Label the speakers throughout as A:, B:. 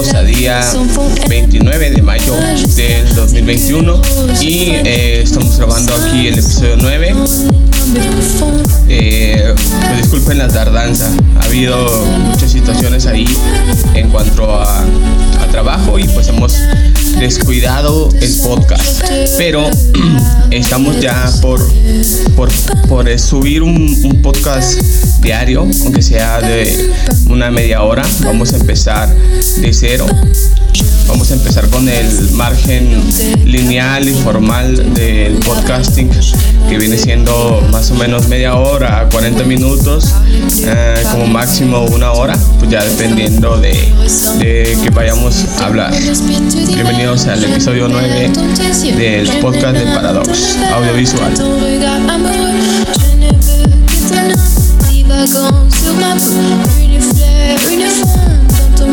A: estamos a día 29 de mayo del 2021 y eh, estamos grabando aquí el episodio 9. Eh, pues disculpen la tardanza, ha habido muchas situaciones ahí en cuanto a, a trabajo y pues hemos descuidado el podcast. Pero estamos ya por, por, por subir un, podcast diario, aunque sea de una media hora. Vamos a empezar de cero. Vamos a empezar con el margen lineal y formal del podcasting, que viene siendo más o menos media hora, 40 minutos, eh, como máximo una hora, pues ya dependiendo de, de que vayamos a hablar. Bienvenidos al episodio 9 del podcast de Paradox Audiovisual.
B: Une fleur, une femme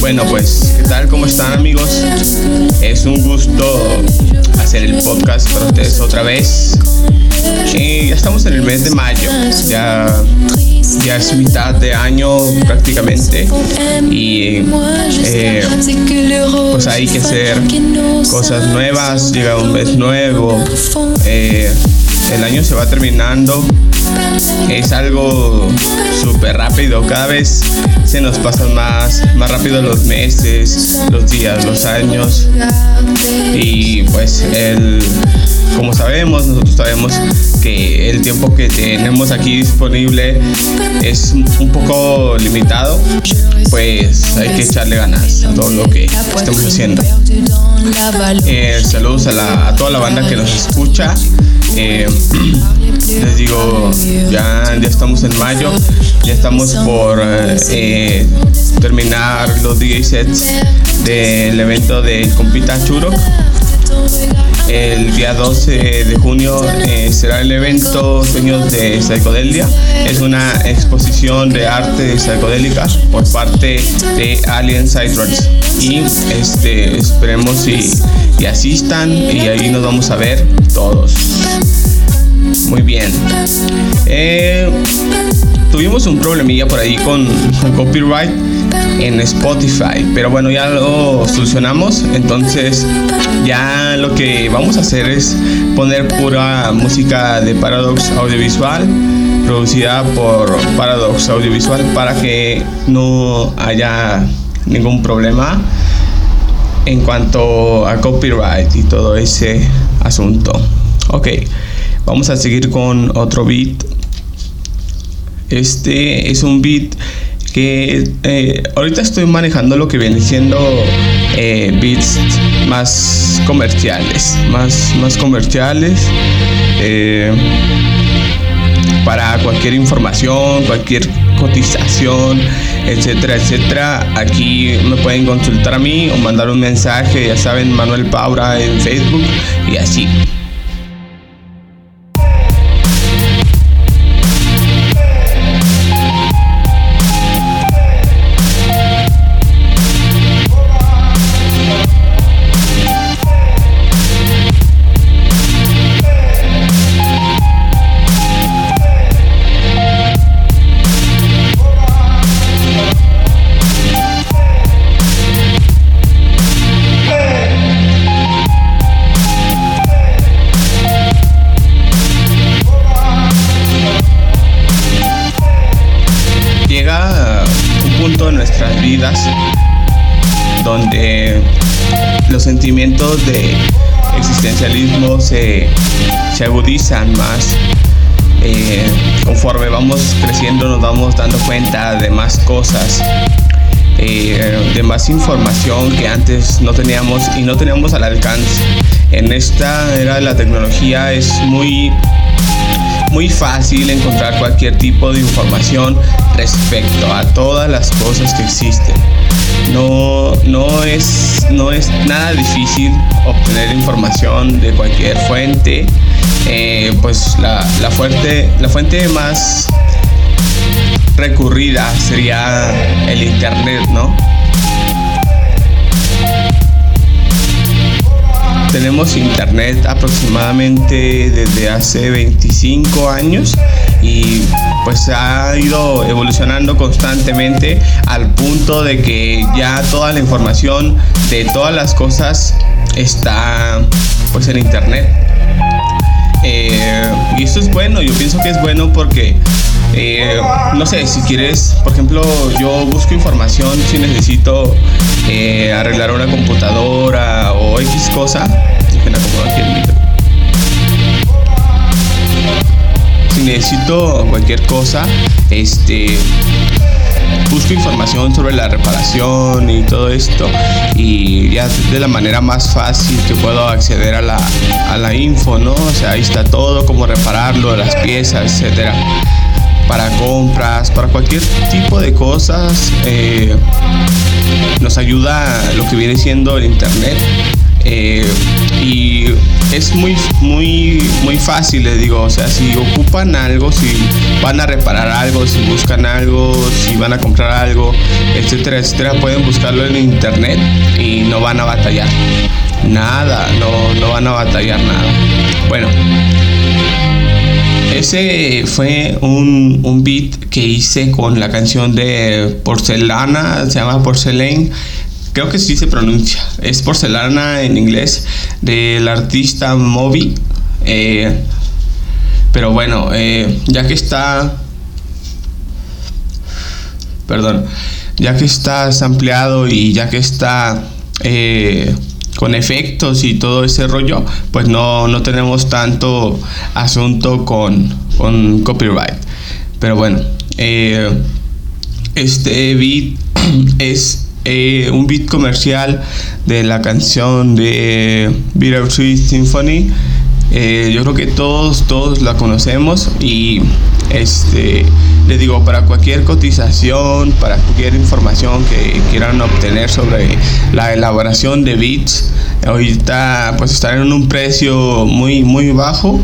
A: Bueno, pues, ¿qué tal? ¿Cómo están amigos? Es un gusto el podcast para ustedes otra vez. Y ya estamos en el mes de mayo, ya, ya es mitad de año prácticamente. Y eh, pues hay que hacer cosas nuevas, llega un mes nuevo, eh, el año se va terminando, es algo súper rápido, cada vez se nos pasan más, más rápido los meses, los días, los años y pues el como sabemos, nosotros sabemos que el tiempo que tenemos aquí disponible es un poco limitado, pues hay que echarle ganas a todo lo que estamos haciendo. Eh, saludos a, la, a, toda la banda que nos escucha. Eh, les digo, ya, ya estamos en mayo, ya estamos por eh, terminar los DJ sets del evento del Compita Churo. El día 12 de junio eh, será el evento Sueños de Psicodelia. Es una exposición de arte psicodélica por parte de Alien Psytrance. Y este, esperemos y, y asistan y ahí nos vamos a ver todos. Muy bien. Eh, tuvimos un problemilla por ahí con, con, copyright en Spotify, pero bueno, ya lo solucionamos. Entonces, ya lo que vamos a hacer es poner pura música de Paradox Audiovisual, producida por Paradox Audiovisual, para que no haya ningún problema en cuanto a copyright y todo ese asunto. Ok. Vamos a seguir con otro beat. Este es un beat que eh, ahorita estoy manejando lo que viene siendo eh, beats más comerciales, más, más comerciales. Eh, para cualquier información, cualquier cotización, etcétera, etcétera. Aquí me pueden consultar a mí o mandar un mensaje, ya saben, Manuel Paura en Facebook y así. Sentimientos de existencialismo se, se agudizan más. Eh, conforme vamos creciendo nos vamos dando cuenta de más cosas, eh, de más información que antes no teníamos y no teníamos al alcance. En esta era de la tecnología es muy muy fácil encontrar cualquier tipo de información respecto a todas las cosas que existen. No, no, es, no es nada difícil obtener información de cualquier fuente. Eh, pues la, la, fuente, la fuente más recurrida sería el internet, ¿no? tenemos internet aproximadamente desde hace 25 años y pues ha ido evolucionando constantemente al punto de que ya toda la información de todas las cosas está pues en internet. Eh, y esto es bueno, yo pienso que es bueno porque eh, no sé, si quieres, por ejemplo, yo busco información si necesito eh, arreglar una computadora o X cosa. Si necesito cualquier cosa, este busco información sobre la reparación y todo esto y ya de la manera más fácil que puedo acceder a la, a la info, ¿no? O sea, ahí está todo, cómo repararlo, las piezas, etcétera para compras, para cualquier tipo de cosas. Eh, nos ayuda lo que viene siendo el internet. Eh, y es muy, muy, muy fácil, les digo. O sea, si ocupan algo, si van a reparar algo, si buscan algo, si van a comprar algo, etcétera, etcétera, pueden buscarlo en internet y no van a batallar. Nada, no, no van a batallar nada. Bueno, ese fue un, un, beat que hice con la canción de Porcelana, se llama Porcelain. Creo que sí se pronuncia. Es Porcelana en inglés del artista Moby. Eh, pero bueno, eh, ya que está... Perdón. Ya que está ampliado y ya que está... Eh, con efectos y todo ese rollo, pues no, no tenemos tanto asunto con, con copyright. Pero bueno, este beat es eh, un beat comercial de la canción de Bittersweet Symphony. Eh, yo creo que todos, todos la conocemos y este, les digo, para cualquier cotización, para cualquier información que quieran obtener sobre la elaboración de bits, ahorita pues están en un precio muy, muy bajo.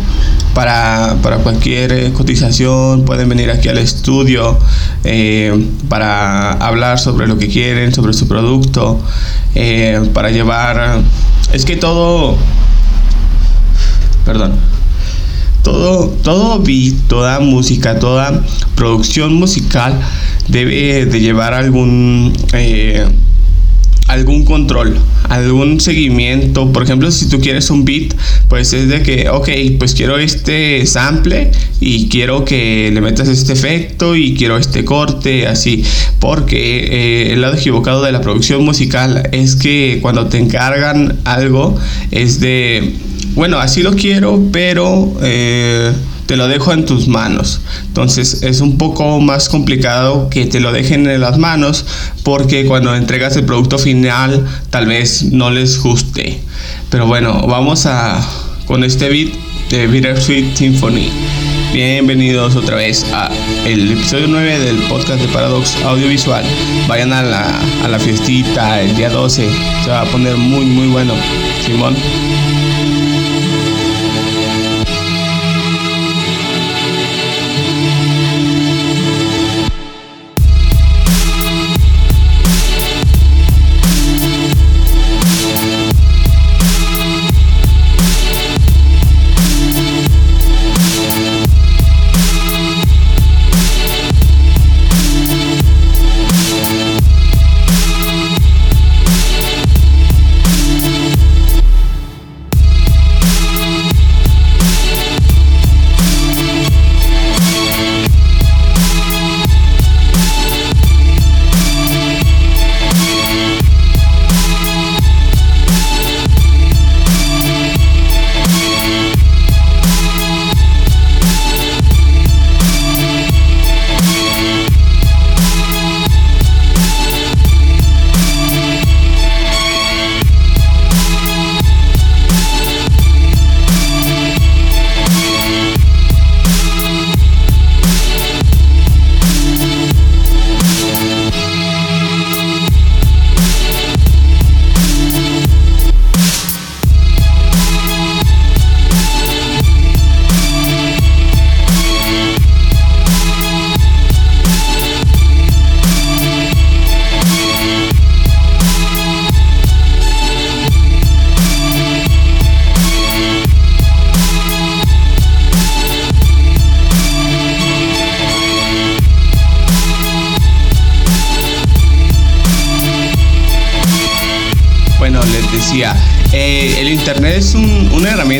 A: Para, cualquier cotización pueden venir aquí al estudio eh, para hablar sobre lo que quieren, sobre su producto, eh, para llevar... Es que todo... Perdón todo, todo beat, toda música, toda producción musical debe de llevar algún eh, algún control, algún seguimiento. Por ejemplo, si tú quieres un beat, pues es de que, ok, pues quiero este sample y quiero que le metas este efecto y quiero este corte, así. Porque eh, el lado equivocado de la producción musical es que cuando te encargan algo es de bueno, así lo quiero, pero eh, te lo dejo en tus manos. Entonces es un poco más complicado que te lo dejen en las manos porque cuando entregas el producto final tal vez no les guste. Pero bueno, vamos a con este beat de Bittersweet Symphony. Bienvenidos otra vez a el episodio 9 del podcast de Paradox Audiovisual. Vayan a la, a la fiestita el día 12. Se va a poner muy muy bueno. Simón.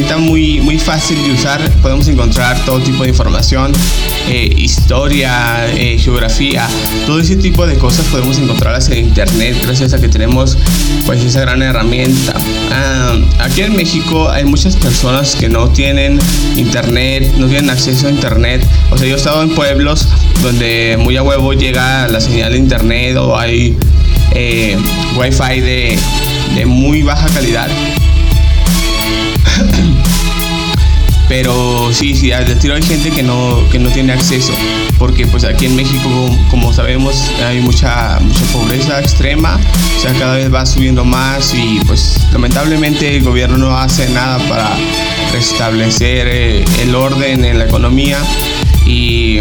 A: Herramienta muy, muy fácil de usar. Podemos encontrar todo tipo de información, eh, historia, eh, geografía, todo ese tipo de cosas podemos encontrarlas en Internet gracias a que tenemos pues esa gran herramienta. Ah, aquí en México hay muchas personas que no tienen Internet, no tienen acceso a Internet. O sea, yo he estado en pueblos donde muy a huevo llega la señal de Internet o hay eh, wifi de, de muy baja calidad. Pero sí, sí, de tiro hay gente que no, que no tiene acceso, porque pues aquí en México, como sabemos, hay mucha, mucha pobreza extrema, o sea, cada vez va subiendo más y pues lamentablemente el gobierno no hace nada para restablecer eh, el orden en la economía. Y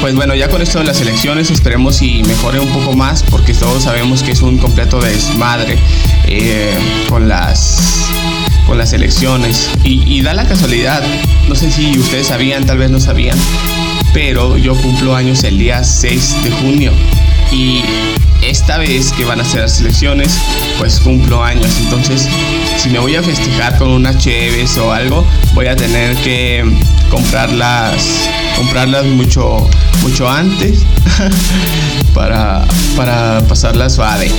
A: pues bueno, ya con esto de las elecciones esperemos y mejore un poco más porque todos sabemos que es un completo desmadre eh, con las con las elecciones. Y, da la casualidad, no sé si ustedes sabían, tal vez no sabían, pero yo cumplo años el día 6 de junio y esta vez que van a ser las elecciones, pues cumplo años. Entonces, si me voy a festejar con unas cheves o algo, voy a tener que comprarlas comprarlas mucho mucho antes para, para pasarla suave.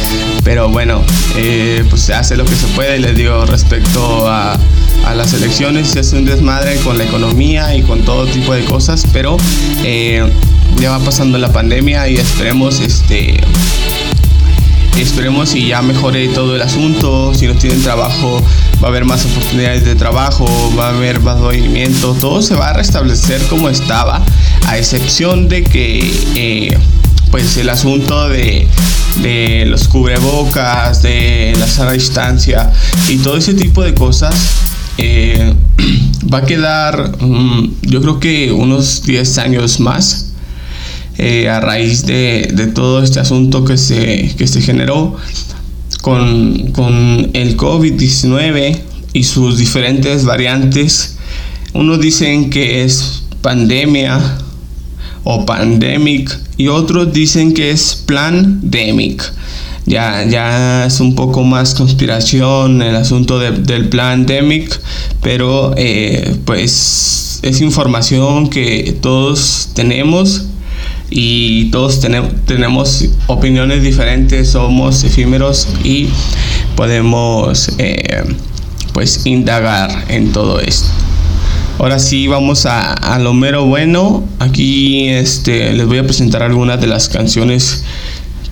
A: Pero bueno, eh, pues se hace lo que se puede. Les digo, respecto a, a las elecciones, se hace un desmadre con la economía y con todo tipo de cosas, pero eh, ya va pasando la pandemia y esperemos este esperemos y ya mejore todo el asunto. Si no tienen trabajo, va a haber más oportunidades de trabajo, va a haber más movimiento, todo se va a restablecer como estaba, a excepción de que eh, pues el asunto de, los cubrebocas, de la sana distancia y todo ese tipo de cosas eh, va a quedar mm, yo creo que unos 10 años más eh, a raíz de, todo este asunto que se, que se generó con, con el COVID-19 y sus diferentes variantes. Unos dicen que es pandemia o pandemic y otros dicen que es plandemic. Ya, ya es un poco más conspiración el asunto del plandemic, pero eh, pues es información que todos tenemos y todos tenemos, opiniones diferentes, somos efímeros y podemos eh, pues indagar en todo esto. Ahora sí vamos a, a, lo mero bueno. Aquí este, les voy a presentar algunas de las canciones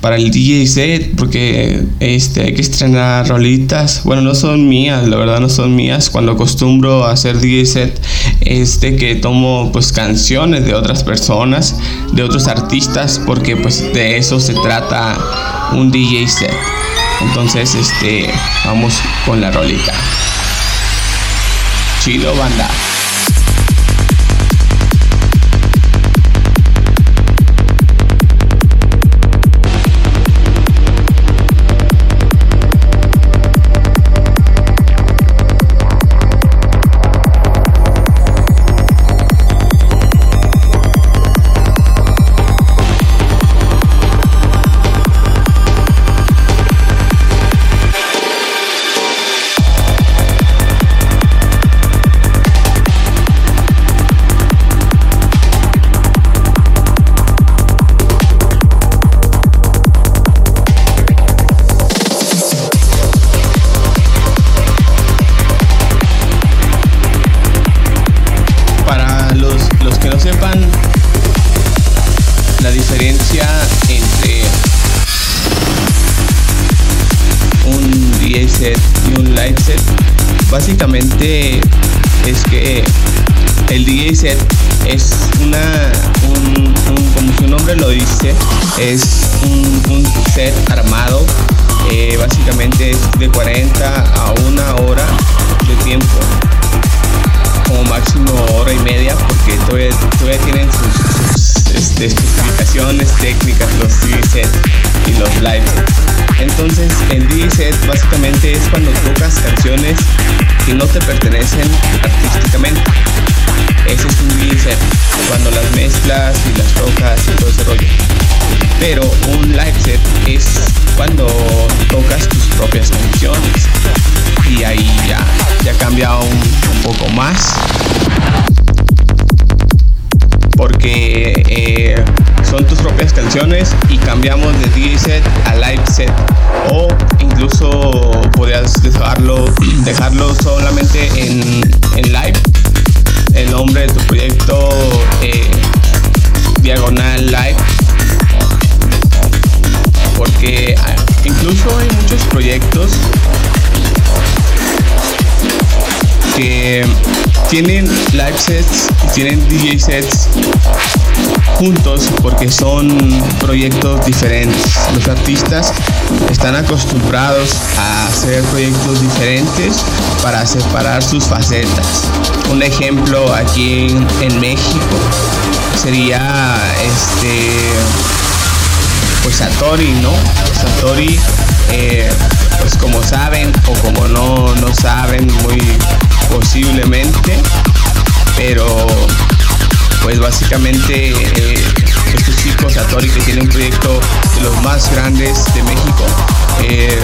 A: para el DJ set porque este hay que estrenar rolitas. Bueno no son mías la verdad no son mías. Cuando acostumbro a hacer DJ set este que tomo pues canciones de otras personas de otros artistas porque pues de eso se trata un DJ set. Entonces este vamos con la rolita. Chido banda el DJ set es una, como su nombre lo dice, es un, set armado. Eh, básicamente es de 40 a una hora de tiempo, como máximo hora y media, porque todavía, todavía tienen sus, este, especificaciones técnicas los DJ set y los live entonces el DJ set básicamente es cuando tocas canciones que no te pertenecen artísticamente. Es un set, cuando las mezclas y las tocas y todo ese rollo. Pero un live set es cuando tocas tus propias canciones. Y ahí ya, ya cambia un, un poco más. Porque eh, son tus propias canciones y cambiamos de DJ set a live set. O incluso podrías dejarlo dejarlo solamente en, en live el nombre de tu proyecto eh, diagonal live. Porque ah, incluso hay muchos proyectos que tienen live sets y tienen DJ sets juntos porque son proyectos diferentes. Los artistas están acostumbrados a hacer proyectos diferentes para separar sus facetas. Un ejemplo aquí en, México sería este pues Satori, ¿no? Satori eh, pues como saben o como no, no saben muy posiblemente, pero pues básicamente eh, estos chicos Satori que tienen un proyecto de los más grandes de México eh,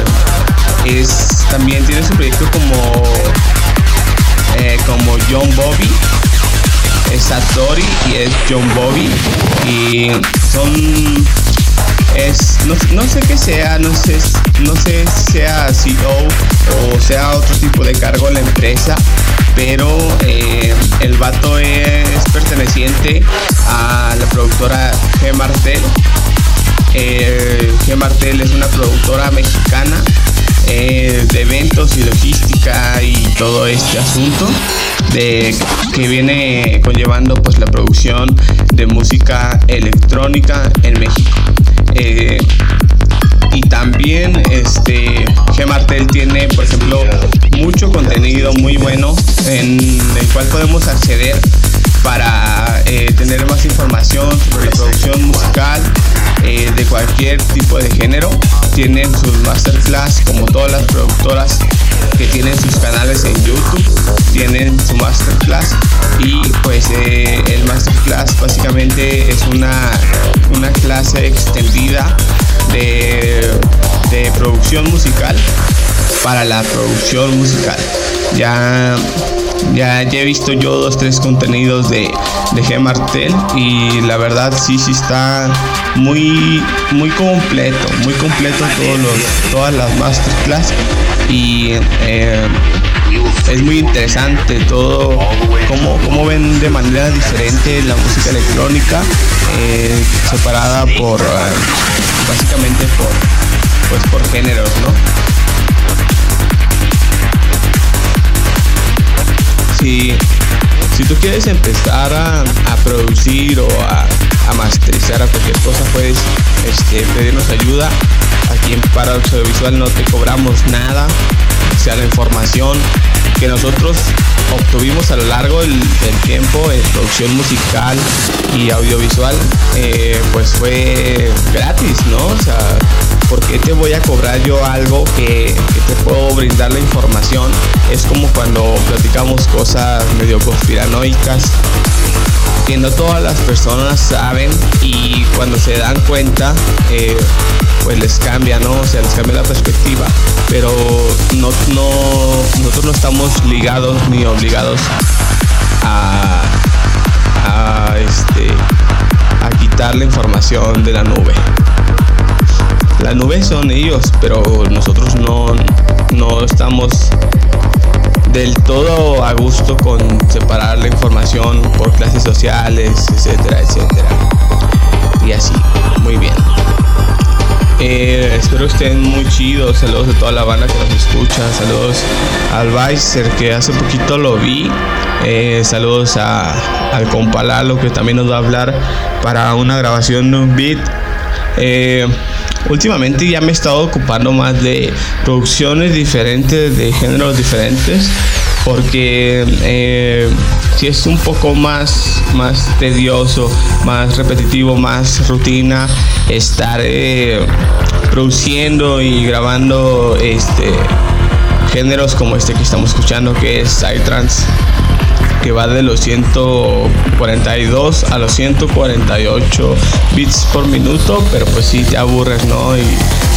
A: es también tiene su proyecto como eh, como John Bobby. Es Satori y es John Bobby. Y son es no, no, sé qué sea, no sé, no sé sea CEO o sea otro tipo de cargo en la empresa, pero eh, el vato es perteneciente a la productora G Martel. Eh, G Martel es una productora mexicana eh, de eventos y logística y todo este asunto de que viene conllevando pues la producción de música electrónica en México. Y también este Gmartel tiene por ejemplo mucho contenido muy bueno en el cual podemos acceder para eh, tener más información sobre producción musical eh, de cualquier tipo de género. Tienen sus masterclass como todas las productoras que tienen sus canales en YouTube, tienen su masterclass y pues eh, el masterclass básicamente es una, una clase extendida de, de producción musical para la producción musical. Ya ya, he visto yo dos, tres contenidos de, de G Martel y la verdad sí, sí está muy, muy completo, muy completo todos los, todas las masterclass y eh, es muy interesante todo cómo, cómo, ven de manera diferente la música electrónica eh, separada por eh, básicamente por pues por géneros, ¿no? si, tú quieres empezar a, producir o a, masterizar a cualquier cosa, puedes este, pedirnos ayuda. Aquí en Para Audiovisual no te cobramos nada, o sea la información que nosotros obtuvimos a lo largo del, tiempo en producción musical y audiovisual, eh, pues fue gratis, ¿no? O sea, ¿por qué te voy a cobrar yo algo que, te puedo brindar la información? Es como cuando platicamos cosas medio conspiranoicas que no todas las personas saben y cuando se dan cuenta eh, pues les cambia, ¿no? O sea, les cambia la perspectiva, pero no, nosotros no estamos ligados ni obligados a, a, este, a quitar la información de la nube. La nube son ellos, pero nosotros no, no estamos del todo a gusto con separar la información por clases sociales, etcétera, etcétera. Y así, muy bien. Eh, espero estén muy chidos. Saludos a toda la banda que nos escucha. Saludos al Vicer que hace poquito lo vi. Eh, saludos a, al Compalalo que también nos va a hablar para una grabación de un beat. Eh, últimamente ya me he estado ocupando más de producciones diferentes, de géneros diferentes, porque si es un poco más, más tedioso, más repetitivo, más rutina, estar eh, produciendo y grabando este géneros como este que estamos escuchando, que es Psytrance. que va de los 142 a los 148 bits por minuto, pero pues si te aburres, ¿no? Y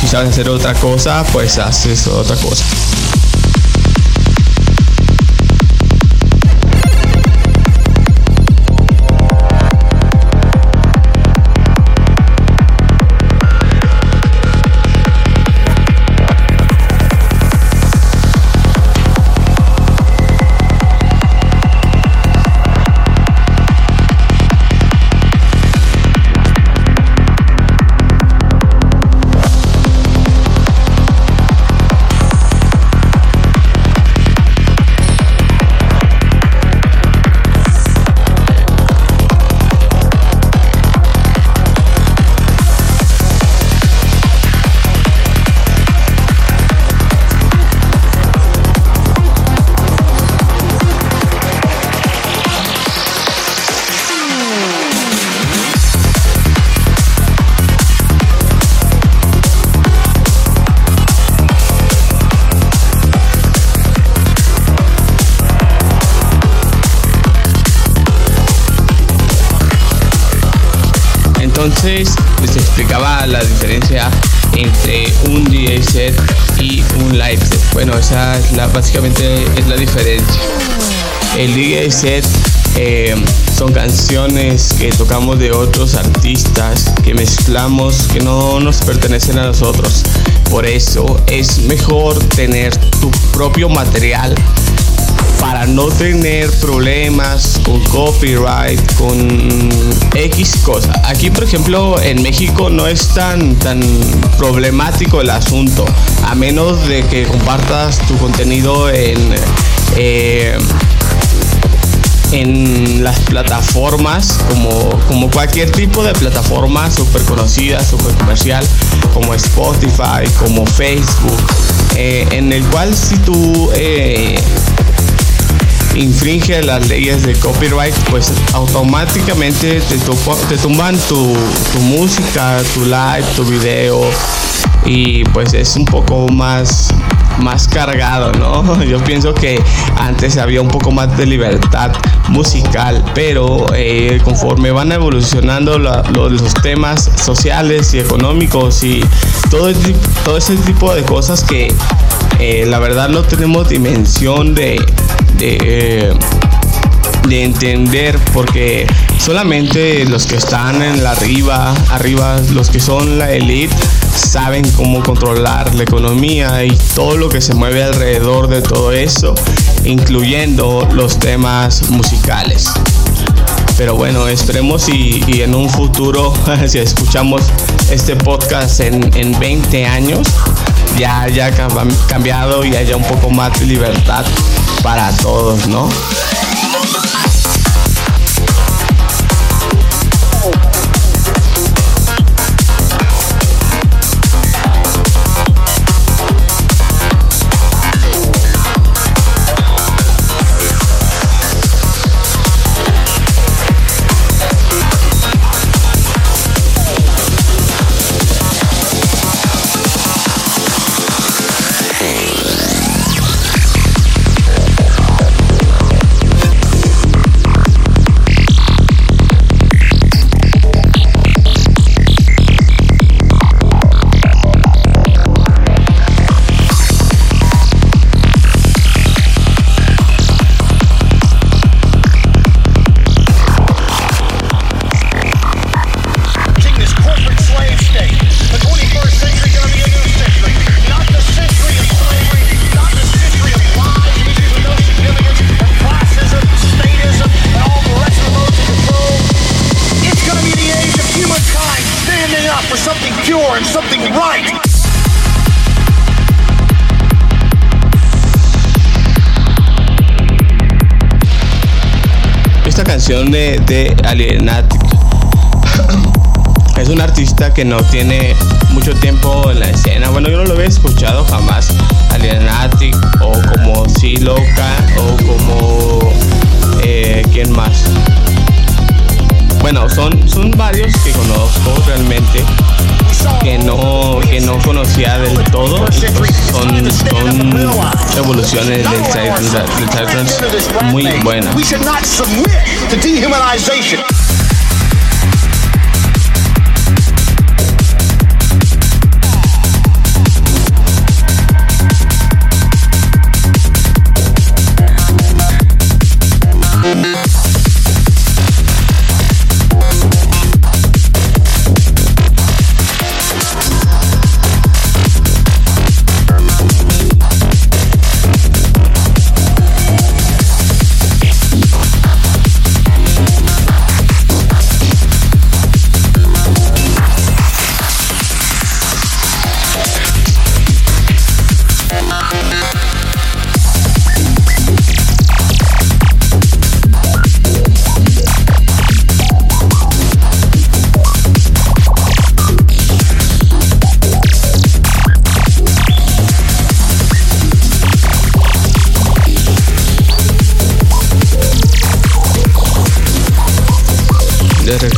A: si sabes hacer otra cosa, pues haces otra cosa. Entonces les explicaba la diferencia entre un DJ set y un live set. Bueno, esa es la, básicamente es la diferencia. El DJ set eh, son canciones que tocamos de otros artistas, que mezclamos, que no nos pertenecen a nosotros. Por eso es mejor tener tu propio material para no tener problemas con copyright, con X cosas. Aquí, por ejemplo, en México no es tan, tan problemático el asunto, a menos de que compartas tu contenido en... Eh, en las plataformas como, como cualquier tipo de plataforma súper conocida, súper comercial, como Spotify, como Facebook, eh, en el cual si tú eh, infringe las leyes de copyright, pues automáticamente te, te tumban tu, música, tu live, tu video y pues es un poco más más cargado, ¿no? Yo pienso que antes había un poco más de libertad musical, pero eh, conforme van evolucionando los temas sociales y económicos y todo, todo ese tipo de cosas que eh, la verdad no tenemos dimensión de, de, de entender porque solamente los que están en la arriba, arriba, los que son la elite, saben cómo controlar la economía y todo lo que se mueve alrededor de todo eso, incluyendo los temas musicales. Pero bueno, esperemos y, en un futuro, si escuchamos este podcast en, en 20 años, ya haya cambiado y haya un poco más de libertad para todos, ¿no? De, Alienatic. Es un artista que no tiene mucho tiempo en la escena. Bueno, yo no lo había escuchado jamás. Alienatic o como Siloca o como... Eh, ¿Quién más? Bueno, son, son varios que conozco realmente. Que no, que no conocía del todo. Pues son, son evoluciones del Psytrance muy buenas.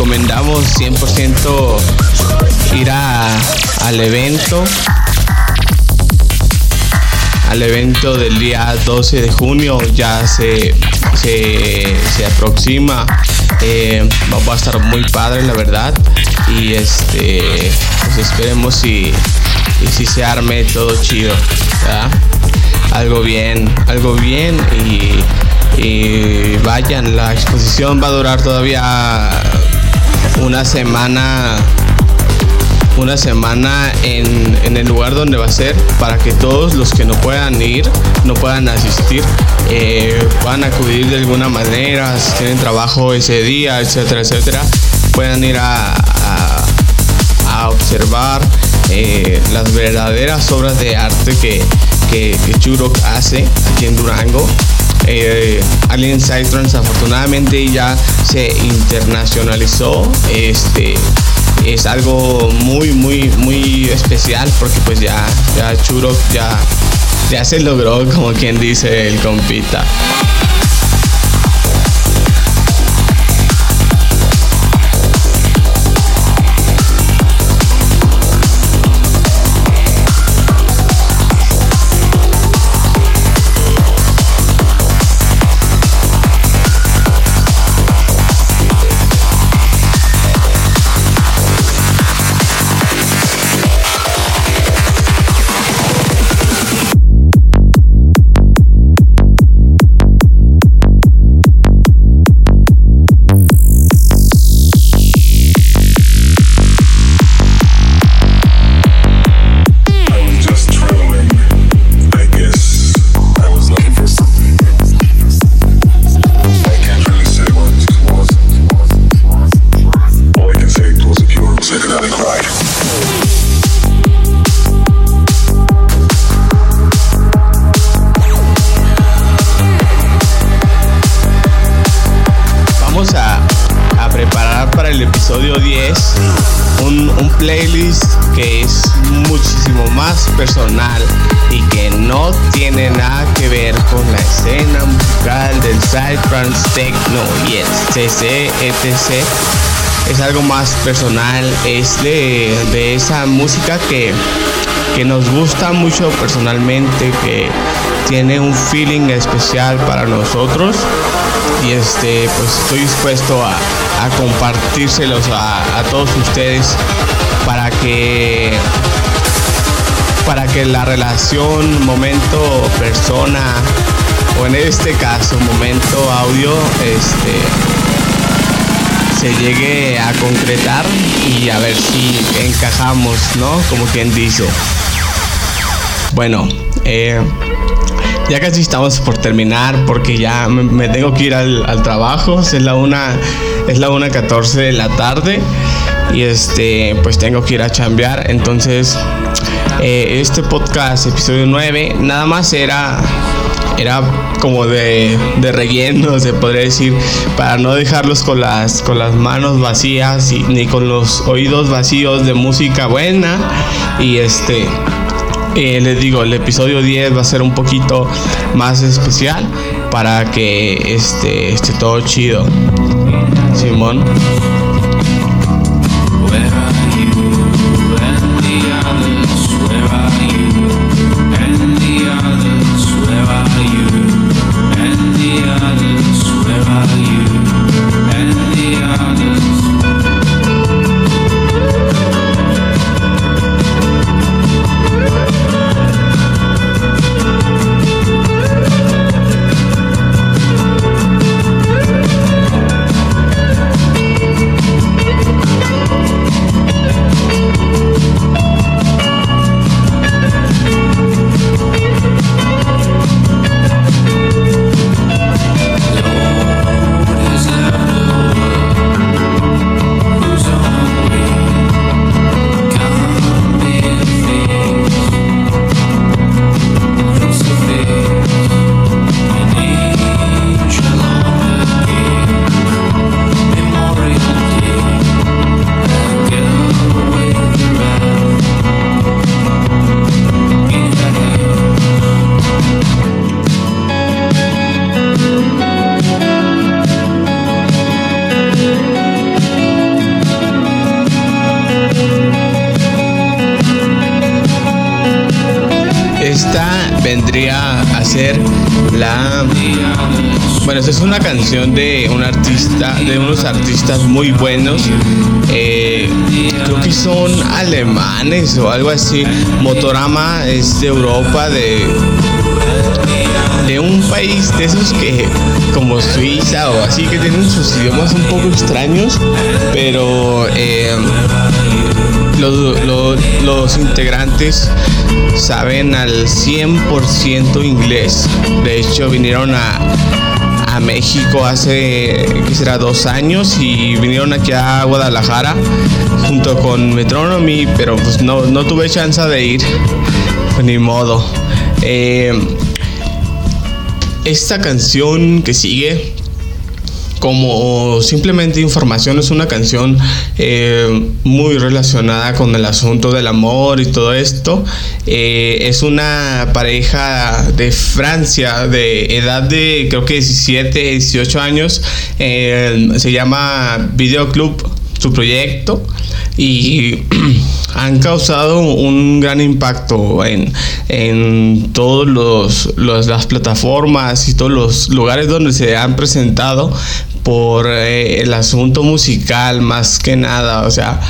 A: Recomendamos 100% ir al evento. Al evento del día 12 de junio ya se, se, aproxima. Eh, va a estar muy padre la verdad. Y este pues esperemos y, si se arme todo chido algo bien algo bien y y vayan, la exposición va a durar todavía una semana una semana en, el lugar donde va a ser para que todos los que no puedan ir, no puedan asistir, eh, puedan acudir de alguna manera, si tienen trabajo ese día, etcétera, etcétera, puedan ir a, observar eh, las verdaderas obras de arte que, que, que Churok hace aquí en Durango eh, Alien Psytrance afortunadamente ya se internacionalizó. Este es algo muy muy muy especial porque pues ya ya Churok ya ya se logró como quien dice el compita. Y que no tiene nada que ver con la escena musical del Psytrance Techno y el CC, etc. Es algo más personal, es de, esa música que, que nos gusta mucho personalmente, que tiene un feeling especial para nosotros y este pues estoy dispuesto a, compartírselos a, a todos ustedes para que para que la relación momento persona o en este caso momento audio este se llegue a concretar y a ver si encajamos, ¿no? Como quien dice. Bueno, eh, ya casi estamos por terminar porque ya me, tengo que ir al, trabajo. Es la una, es la 1.14 de la tarde y este pues tengo que ir a chambear entonces eh, este podcast episodio 9 nada más era era como de, de, relleno, se podría decir, para no dejarlos con las, con las manos vacías y, ni con los oídos vacíos de música buena. Y este, eh, les digo, el episodio 10 va a ser un poquito más especial para que este, esté todo chido. Simón. De un artista de unos artistas muy buenos eh, creo que son alemanes o algo así Motorama es de Europa de de un país de esos que como Suiza o así que tienen sus idiomas un poco extraños pero eh, los, los, integrantes saben al 100% inglés. De hecho, vinieron a, México hace, ¿qué será?, dos años y vinieron aquí a Guadalajara junto con Metronomy, pero pues no, no tuve chance de ir, ni modo. Eh, esta canción que sigue como simplemente información es una canción eh, muy relacionada con el asunto del amor y todo esto. Eh, es una pareja de Francia de edad de creo que 17 18 años. Eh, se llama Videoclub su proyecto y han causado un gran impacto en, en todas las plataformas y todos los lugares donde se han presentado por eh, el asunto musical más que nada. O sea,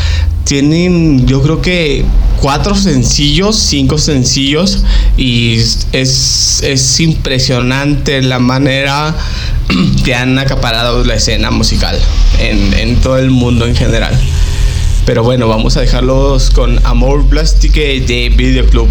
A: tienen yo creo que cuatro sencillos, cinco sencillos y es, es impresionante la manera que han acaparado la escena musical en, todo el mundo en general. Pero bueno, vamos a dejarlos con Amor Plastique de Videoclub.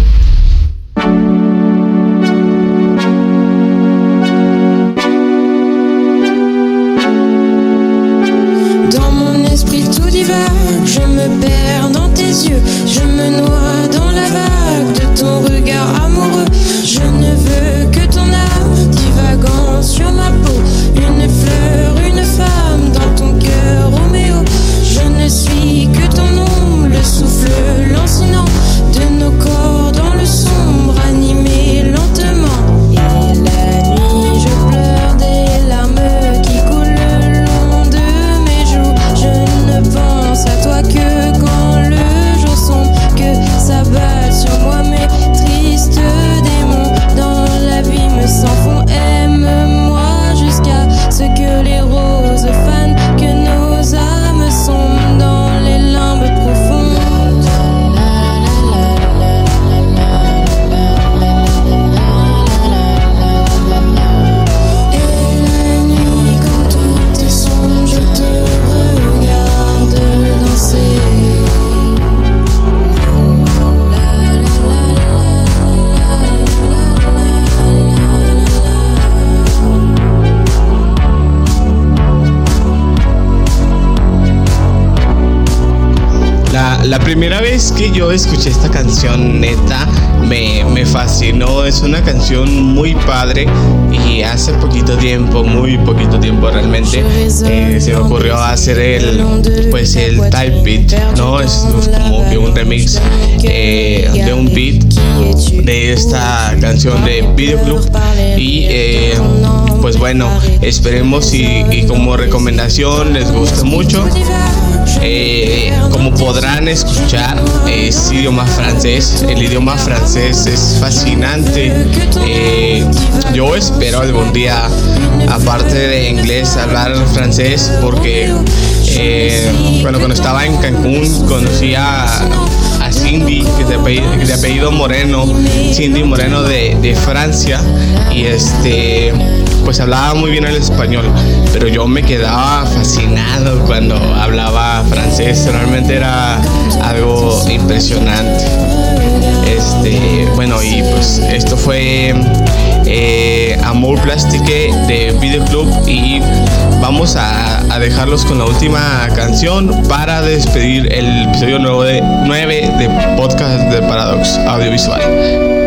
A: Que yo escuché esta canción, neta, me, me, fascinó. Es una canción muy padre y hace poquito tiempo, muy poquito tiempo realmente, eh, se me ocurrió hacer el, pues el type beat, ¿no? Es como que un remix eh, de un beat de esta canción de Videoclub y eh, pues bueno, esperemos y, como recomendación les guste mucho podrán escuchar, es idioma francés. El idioma francés es fascinante. Eh, yo espero algún día, aparte de inglés, hablar francés porque, bueno, cuando estaba en Cancún conocí a Cindy, que es de apellido, Moreno, Cindy Moreno de, Francia, y este, pues hablaba muy bien el español, pero yo me quedaba fascinado cuando hablaba francés, realmente era algo impresionante. Este, bueno, y pues esto fue eh, Amor Plastique de Videoclub y vamos a, dejarlos con la última canción para despedir el episodio 9 de, 9 de podcast de Paradox Audiovisual.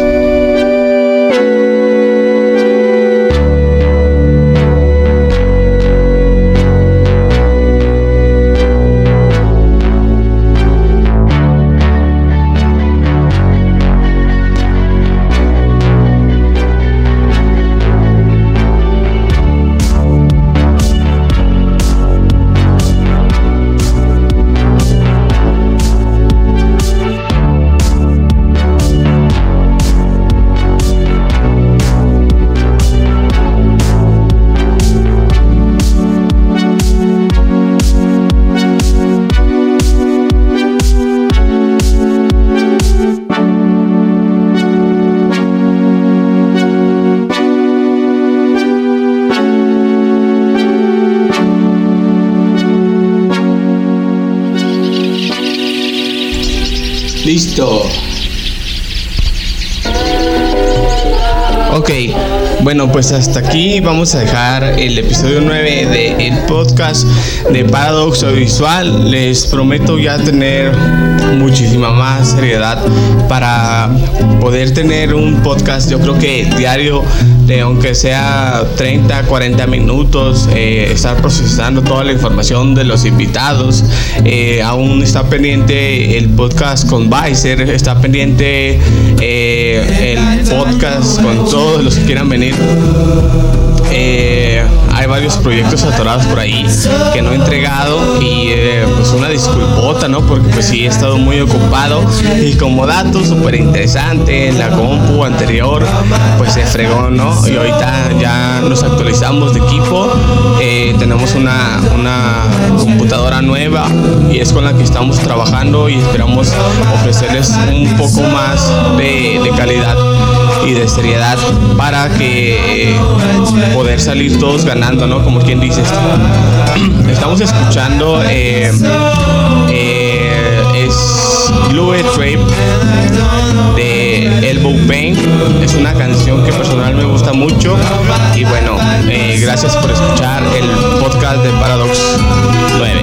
A: Pues hasta aquí vamos a dejar el episodio 9 del el podcast de Paradox Visual. Les prometo ya tener muchísima más seriedad para poder tener un podcast, yo creo que diario, de aunque sea 30, 40 minutos, eh, estar procesando toda la información de los invitados. Eh, aún está pendiente el podcast con Vicer, está pendiente eh, el podcast con todos los que quieran venir. Eh, hay varios proyectos atorados por ahí que no he entregado y eh, pues una disculpota, ¿no? Porque pues sí he estado muy ocupado y como dato súper interesante la compu anterior pues se fregó, ¿no? Y ahorita ya nos actualizamos de equipo, eh, tenemos una, una computadora nueva y es con la que estamos trabajando y esperamos ofrecerles un poco más de calidad y de seriedad para que eh, poder salir todos ganando, ¿no? Como quien dices. Estamos escuchando eh, eh, es Blue Trape de Elbow Pain. Es una canción que personal me gusta mucho. Y bueno, eh, gracias por escuchar el podcast de Paradox 9.